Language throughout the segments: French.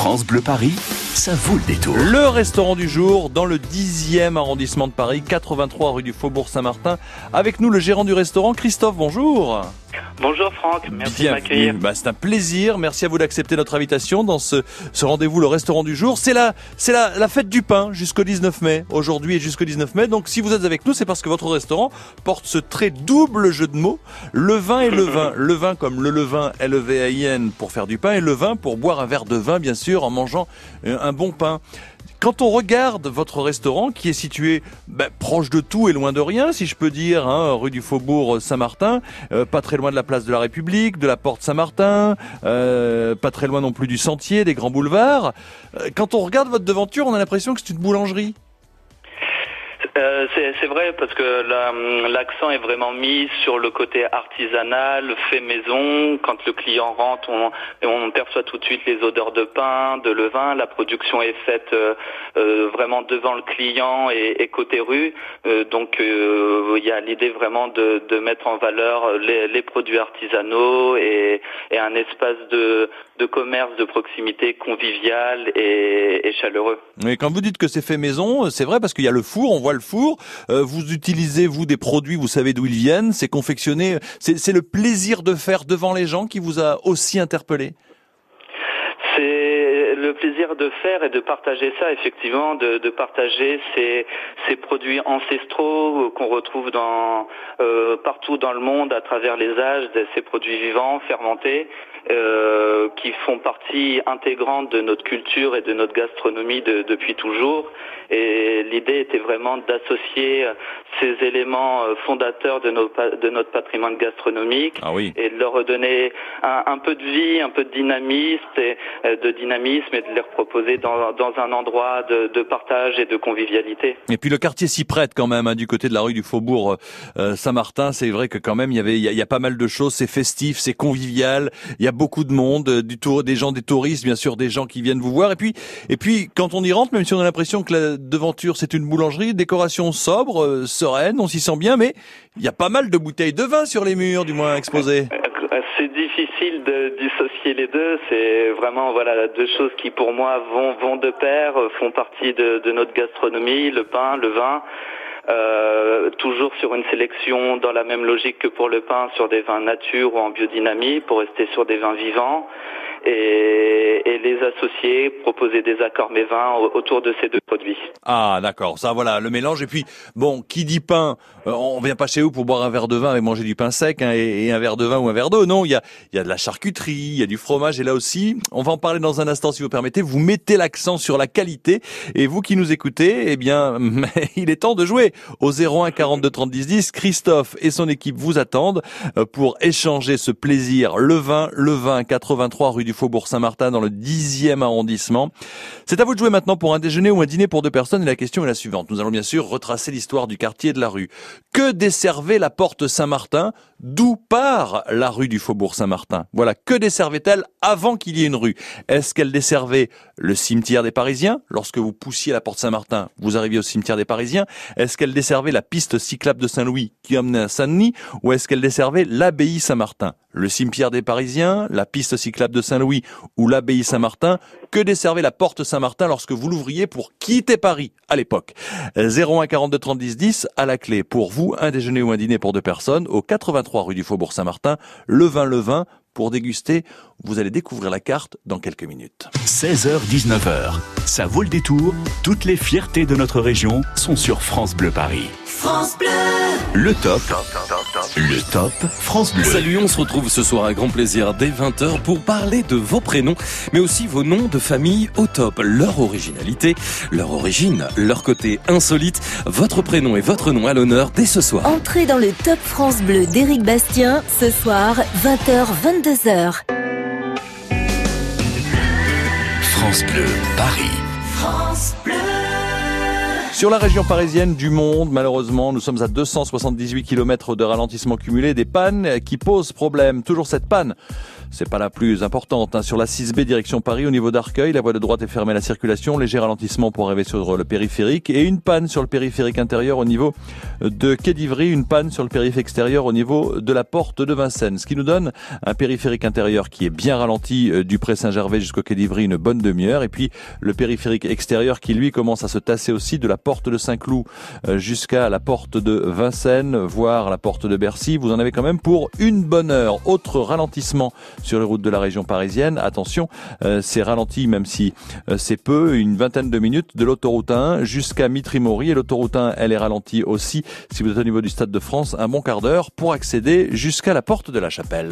France Bleu Paris, ça vaut le détour. Le restaurant du jour dans le 10e arrondissement de Paris, 83 rue du Faubourg Saint-Martin. Avec nous le gérant du restaurant, Christophe, bonjour. Bonjour Franck, merci de m'accueillir. Bah, c'est un plaisir, merci à vous d'accepter notre invitation dans ce, ce rendez-vous, le restaurant du jour. C'est la, c'est la, la fête du pain jusqu'au 19 mai, aujourd'hui et jusqu'au 19 mai. Donc si vous êtes avec nous, c'est parce que votre restaurant porte ce très double jeu de mots, le vin et le vin. Le vin comme le levain, L-E-V-A-I-N, pour faire du pain, et le vin pour boire un verre de vin, bien sûr, en mangeant euh, un bon pain. Quand on regarde votre restaurant, qui est situé ben, proche de tout et loin de rien, si je peux dire, hein, rue du Faubourg Saint-Martin, euh, pas très loin de la place de la République, de la porte Saint-Martin, euh, pas très loin non plus du sentier, des grands boulevards. Euh, quand on regarde votre devanture, on a l'impression que c'est une boulangerie. Euh, c'est vrai parce que l'accent est vraiment mis sur le côté artisanal, fait maison. Quand le client rentre, on, on, perçoit tout de suite les odeurs de pain, de levain. La production est faite euh, euh vraiment devant le client et, et côté rue. Donc il y a l'idée vraiment de, mettre en valeur les, produits artisanaux et, un espace de, de commerce de proximité convivial et, et chaleureux. Mais quand vous dites que c'est fait maison, c'est vrai parce qu'il y a le four, on voit le four. Euh, vous utilisez, vous, des produits, vous savez d'où ils viennent. C'est confectionné. C'est le plaisir de faire devant les gens qui vous a aussi interpellé? C'est le plaisir de faire et de partager ça, effectivement, de, partager ces, ces, produits ancestraux qu'on retrouve dans, euh, partout dans le monde à travers les âges, ces produits vivants, fermentés, euh, qui font partie intégrante de notre culture et de notre gastronomie depuis toujours. Et l'idée était vraiment d'associer ces éléments euh, fondateurs de, de notre patrimoine gastronomique ah oui. et de leur redonner un, un, peu de vie, un peu de dynamisme et euh, de dynamisme et de les proposer dans, dans un endroit de, de, partage et de convivialité. Et puis le quartier s'y prête quand même, hein, du côté de la rue du Faubourg Saint-Martin. C'est vrai que quand même il y avait il y, a, pas mal de choses. C'est festif, c'est convivial. Il y a beaucoup de monde, du tour, des gens, des touristes, bien sûr, des gens qui viennent vous voir. Et puis et puis quand on y rentre, même si on a l'impression que la devanture c'est une boulangerie, décoration sobre, sereine, on s'y sent bien, mais il y a pas mal de bouteilles de vin sur les murs, du moins exposées. C'est difficile de dissocier les deux. C'est vraiment voilà deux choses qui pour moi vont vont de pair, font partie de notre gastronomie, le pain, le vin. Euh, toujours sur une sélection dans la même logique que pour le pain, sur des vins nature ou en biodynamie, pour rester sur des vins vivants et, et les associer, proposer des accords vins autour de ces deux produits. Ah d'accord, ça voilà le mélange. Et puis bon, qui dit pain, euh, on vient pas chez vous pour boire un verre de vin et manger du pain sec hein, et, un verre de vin ou un verre d'eau? Non, il y a, y a de la charcuterie, il y a du fromage et là aussi, on va en parler dans un instant si vous permettez. Vous mettez l'accent sur la qualité et vous qui nous écoutez, eh bien, il est temps de jouer au 01 42 30 10 10. Christophe et son équipe vous attendent euh, pour échanger ce plaisir. Le vin, le vin 83 rue du Faubourg Saint-Martin dans le 10e arrondissement. C'est à vous de jouer maintenant pour un déjeuner ou un dîner pour deux personnes et la question est la suivante. Nous allons bien sûr retracer l'histoire du quartier et de la rue. Que desservait la porte Saint-Martin? D'où part la rue du Faubourg Saint-Martin? Voilà, que desservait-elle avant qu'il y ait une rue? Est-ce qu'elle desservait le cimetière des Parisiens? Lorsque vous poussiez la porte Saint-Martin, vous arriviez au cimetière des Parisiens. Est-ce qu'elle desservait la piste cyclable de Saint-Louis qui emmenait à Saint-Denis? Ou est-ce qu'elle desservait l'abbaye Saint-Martin? Le cimetière des Parisiens, la piste cyclable de Saint-Louis ou l'abbaye Saint-Martin Que desservait la porte Saint-Martin lorsque vous l'ouvriez pour quitter Paris à l'époque 01 42 30 10 10 à la clé pour vous, un déjeuner ou un dîner pour deux personnes au 83 rue du Faubourg Saint-Martin, le vin le vin pour déguster. Vous allez découvrir la carte dans quelques minutes. 16h-19h, ça vaut le détour. Toutes les fiertés de notre région sont sur France Bleu Paris. France Bleu Le top. Le top France Bleu. Salut, on se retrouve ce soir à grand plaisir dès 20h pour parler de vos prénoms, mais aussi vos noms de famille au top, leur originalité, leur origine, leur côté insolite, votre prénom et votre nom à l'honneur dès ce soir. Entrez dans le top France Bleu d'Éric Bastien, ce soir, 20h-22h. France Bleu, Paris. France Bleu. Sur la région parisienne du monde, malheureusement, nous sommes à 278 km de ralentissement cumulé, des pannes qui posent problème. Toujours cette panne c'est pas la plus importante. Hein. Sur la 6B direction Paris, au niveau d'Arcueil, la voie de droite est fermée à la circulation. Léger ralentissement pour arriver sur le périphérique et une panne sur le périphérique intérieur au niveau de Quai d'Ivry, une panne sur le périphérique extérieur au niveau de la porte de Vincennes. Ce qui nous donne un périphérique intérieur qui est bien ralenti euh, du Pré Saint-Gervais jusqu'au Quai d'Ivry une bonne demi-heure et puis le périphérique extérieur qui lui commence à se tasser aussi de la porte de Saint-Cloud euh, jusqu'à la porte de Vincennes, voire la porte de Bercy. Vous en avez quand même pour une bonne heure. Autre ralentissement sur les routes de la région parisienne. Attention, euh, c'est ralenti même si euh, c'est peu, une vingtaine de minutes de l'autoroute 1 jusqu'à Mitry-Mory et l'autoroute 1 elle est ralentie aussi si vous êtes au niveau du Stade de France un bon quart d'heure pour accéder jusqu'à la porte de la Chapelle.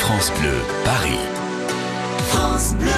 France Bleu, Paris. France Bleu.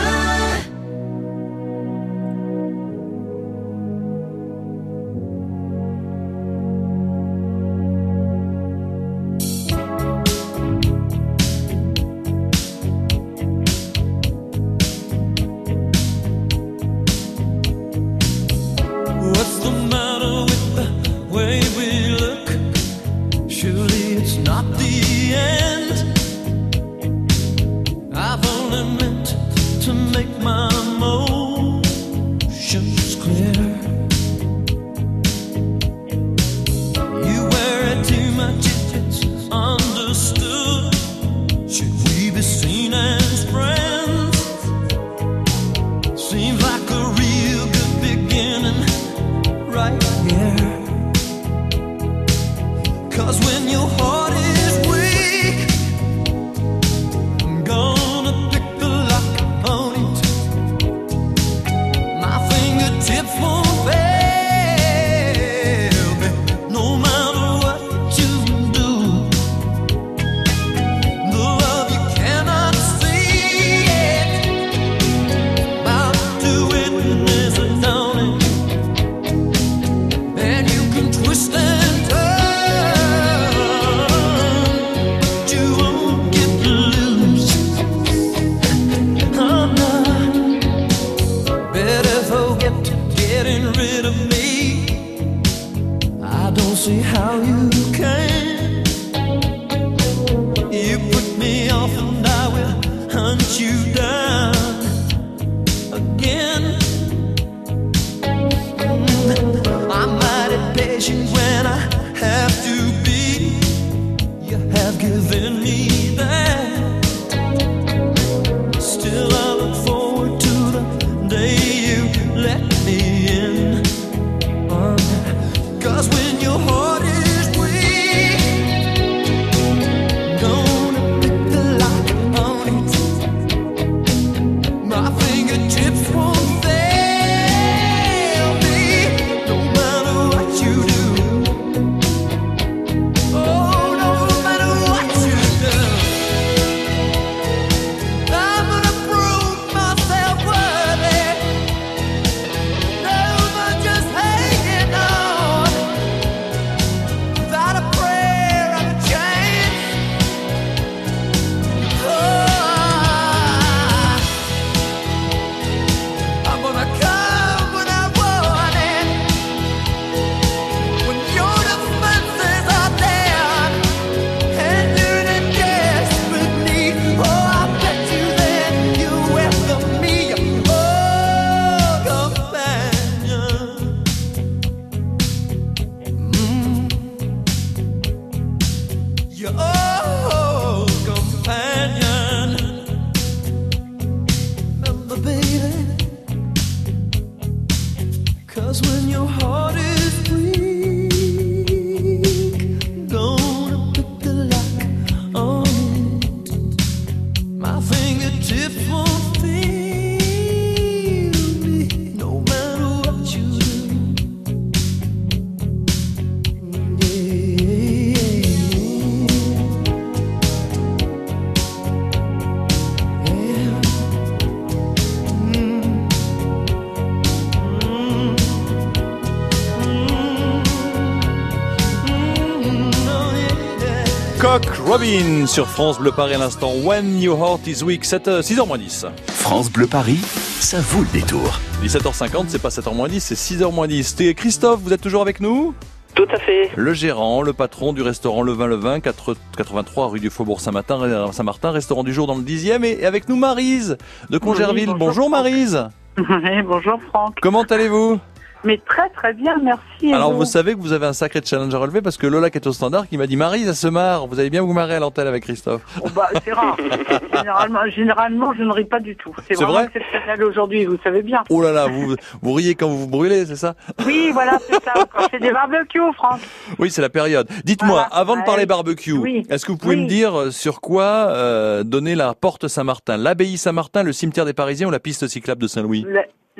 Robin sur France Bleu Paris à l'instant. When your heart is weak, 7, 6h 10. France Bleu Paris, ça vaut le détour. 17h50, c'est pas 7h 10, c'est 6h 10. Et Christophe, vous êtes toujours avec nous? Tout à fait. Le gérant, le patron du restaurant Le Vin Le Vin, 4 83 rue du Faubourg Saint-Martin, Saint-Martin, restaurant du jour dans le 10e. Et avec nous Marise de Congerville. Oui, bonjour. Marise. Oui, bonjour Franck. Comment allez-vous? Mais très très bien, merci. Alors vous vous savez que vous avez un sacré challenge à relever parce que Lola qui est au standard qui m'a dit Marise, elle se marre. Vous allez bien vous marrer à l'antenne avec Christophe. Oh, bah, C'est rare. généralement, généralement, je ne ris pas du tout. C'est C'est vraiment vrai exceptionnel aujourd'hui, vous savez bien. Oh là là, vous, vous riez quand vous vous brûlez, c'est ça? Oui, voilà, c'est ça. Quand c'est des barbecues, Franck. Oui, c'est la période. Dites-moi, Voilà. avant de parler barbecue, Oui. est-ce que vous pouvez Oui. me dire euh, sur quoi euh, donner la porte Saint-Martin? L'abbaye Saint-Martin, le cimetière des Parisiens ou la piste cyclable de Saint-Louis?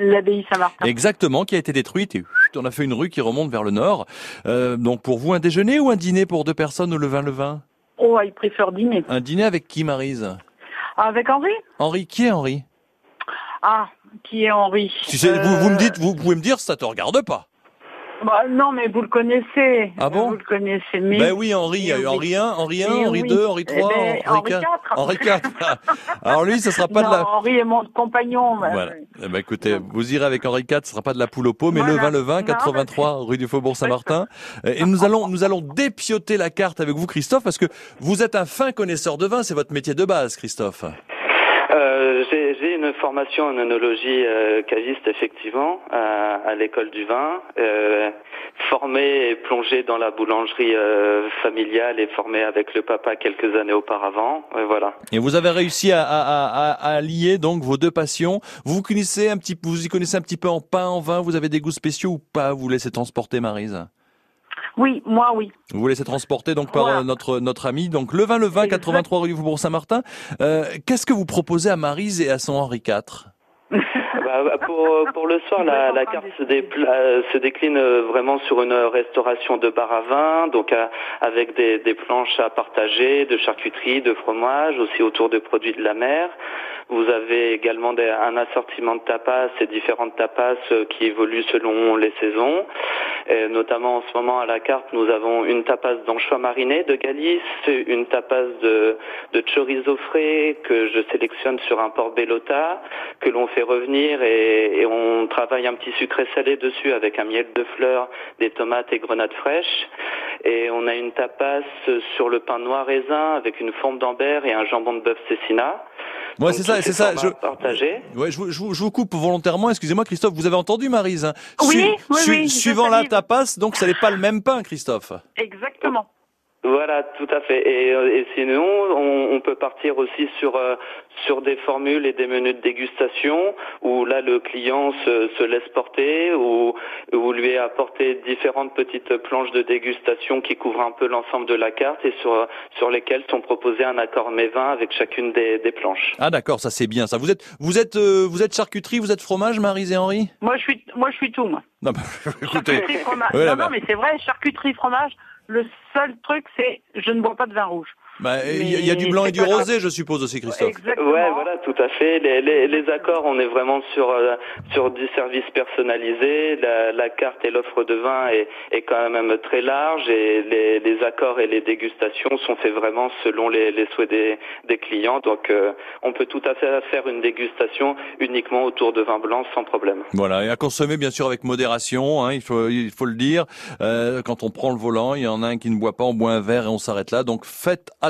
L'abbaye Saint-Martin. Exactement, qui a été détruite et on a fait une rue qui remonte vers le nord. Euh, donc pour vous, un déjeuner ou un dîner pour deux personnes au levain levain? Oh, il préfère dîner. Un dîner avec qui, Marise? Avec Henri? Henri, qui est Henri? Ah, qui est Henri? Si c'est- vous, vous me Euh, dites, vous pouvez me dire, ça te regarde pas. Bah, Non, mais vous le connaissez. Ah bon Vous le connaissez, mais... Ben oui, Henri, il y a eu. Henri 1, Henri 1, Oui, Henri oui. 2, Henri Eh 3, ben, Henri 4. 4. Henri 4. Alors lui, ce sera pas non, de la... Henri est mon compagnon. bah, Voilà. Eh ben, écoutez, vous irez avec Henri IV, ce sera pas de la poule au pot, mais Voilà. le vin, le vin, Non, 83 rue du Faubourg Saint-Martin. Et nous allons, nous allons dépioter la carte avec vous, Christophe, parce que vous êtes un fin connaisseur de vin, c'est votre métier de base, Christophe. Euh, j'ai une formation en œnologie euh, caviste effectivement à, à l'école du vin, euh, formé et plongé dans la boulangerie euh, familiale et formé avec le papa quelques années auparavant. Euh, voilà. Et vous avez réussi à, à, à lier donc vos deux passions. Vous connaissez un petit, vous y connaissez un petit peu en pain, en vin. Vous avez des goûts spéciaux ou pas? Vous laissez transporter, Marise? Oui, moi, oui. Vous vous laissez transporter donc par Voilà. euh, notre notre ami donc le vin le vin Exact. 83 rue Faubourg Saint-Martin. Euh, Qu'est-ce que vous proposez à Marise et à son Henri IV Bah, bah, pour, pour le soir, la, carte se, euh, décline euh, vraiment sur une restauration de bar à vin, donc avec des, planches à partager, de charcuterie, de fromage, aussi autour de produits de la mer. Vous avez également un assortiment de tapas et différentes tapas euh, qui évoluent selon les saisons. Notamment en ce moment à la carte, nous avons une tapas d'anchois marinés de Galice, une tapas de, de chorizo frais que je sélectionne sur un port Bellota, que l'on fait revenir et, et on travaille un petit sucré salé dessus avec un miel de fleurs, des tomates et grenades fraîches. Et on a une tapas sur le pain noir raisin avec une forme d'ambert et un jambon de bœuf cécina. Ouais, c'est ça, c'est ces ça. Je, formats partagés. ouais, je, vous- je, je coupe volontairement. Excusez-moi, Christophe. Vous avez entendu Marise hein Oui, oui, oui, je Suivant la tapas, donc ça n'est pas le même pain, Christophe. Exactement. Voilà, tout à fait. Et, euh, et sinon, on, on peut partir aussi sur euh, sur des formules et des menus de dégustation où là le client se, se laisse porter ou ou lui est apporté différentes petites planches de dégustation qui couvrent un peu l'ensemble de la carte et sur sur lesquelles sont proposés un accord mets vin avec chacune des, des planches. Ah d'accord, ça c'est bien. Ça. Vous êtes, vous êtes, euh, vous êtes charcuterie, vous êtes fromage, Marise et Henri. Moi, je suis, moi, je suis tout, moi. Non, bah, écoutez. Charcuterie, fromage. Ouais, non, bah. non, mais c'est vrai, charcuterie, fromage. Le seul truc, c'est je ne bois pas de vin rouge. Bah, il y, a- il y a du blanc et du rosé, je suppose aussi, Christophe. Exactement. Ouais, voilà, tout à fait. Les, les, les accords, on est vraiment sur euh, sur du service personnalisé. La, la carte et l'offre de vin est, est quand même très large et les, les accords et les dégustations sont faits vraiment selon les, les souhaits des, des clients. Donc, euh, on peut tout à fait faire une dégustation uniquement autour de vin blanc sans problème. Voilà, et à consommer bien sûr avec modération, hein, il faut il faut le dire. Euh, quand on prend le volant, il y en a un qui ne boit pas, on boit un verre et on s'arrête là. Donc faites attention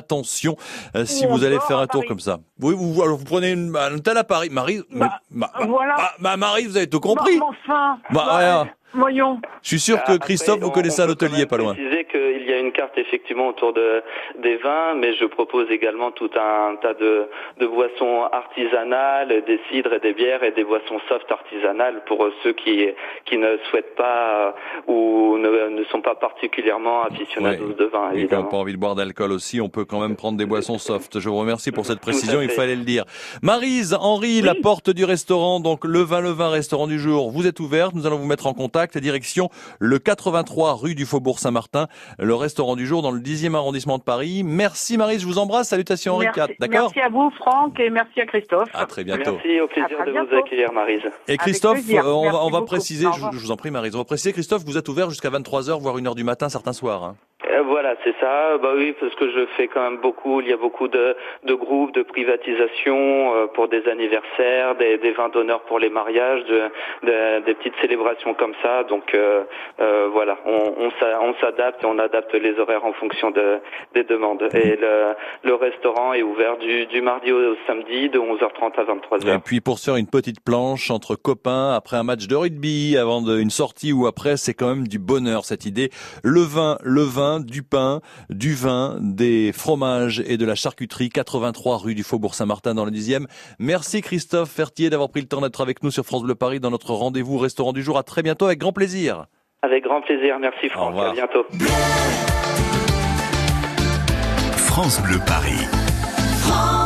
euh, si Ou vous allez faire un tour Paris. comme ça. Oui, vous, alors vous prenez une, un à Paris, Marie. Bah, ma- ma- voilà. bah, Marie, vous avez tout compris. Bon, enfin. Bah, Bah, voilà. Voyons. Je suis sûr que Après, Christophe, vous on- connaissez on un hôtelier pas loin. préciser qu'il y a une carte effectivement autour de, des vins, mais je propose également tout un tas de, de boissons artisanales, des cidres et des bières et des boissons soft artisanales pour ceux qui, qui ne souhaitent pas euh, ou ne, ne sont pas particulièrement aficionados Ouais. de vin, Et qui n'ont évidemment. pas envie de boire d'alcool aussi, on peut quand même prendre des boissons soft. Je vous remercie pour cette précision, il fallait le dire. Marise, Henri, la porte du restaurant, donc le vin, le vin, restaurant du jour, vous êtes ouverte, nous allons vous mettre en contact. Direction le 83 rue du Faubourg Saint-Martin, le restaurant du jour dans le 10e arrondissement de Paris. Merci Marise, je vous embrasse, salutations Henri IV, d'accord merci à vous, Franck, et merci à Christophe. À très bientôt. Merci, au plaisir de vous accueillir, Marise. Et Christophe, on va, on préciser, je vous en prie Marise, on va préciser Christophe, vous êtes ouvert jusqu'à 23h, voire 1h du matin certains soirs. hein. Euh, voilà, c'est ça. Bah oui, parce que je fais quand même beaucoup. Il y a beaucoup de, de groupes de privatisation euh, pour des anniversaires, des, des vins d'honneur pour les mariages, de, de- des petites célébrations comme ça. Donc euh, euh, voilà, on, on s'a- on s'adapte on adapte les horaires en fonction de, des demandes. Et le, le restaurant est ouvert du, du mardi au, samedi de 11h30 à 23h. Et puis pour faire une petite planche entre copains après un match de rugby, avant une sortie ou après, c'est quand même du bonheur cette idée. Le vin, le vin, du pain, du vin, des fromages et de la charcuterie. 83 rue du Faubourg Saint-Martin dans le 10e. Merci Christophe Fertier d'avoir pris le temps d'être avec nous sur France Bleu Paris dans notre rendez-vous restaurant du jour. À très bientôt avec grand plaisir. Avec grand plaisir. Merci Franck. revoir. À bientôt. France Bleu Paris. France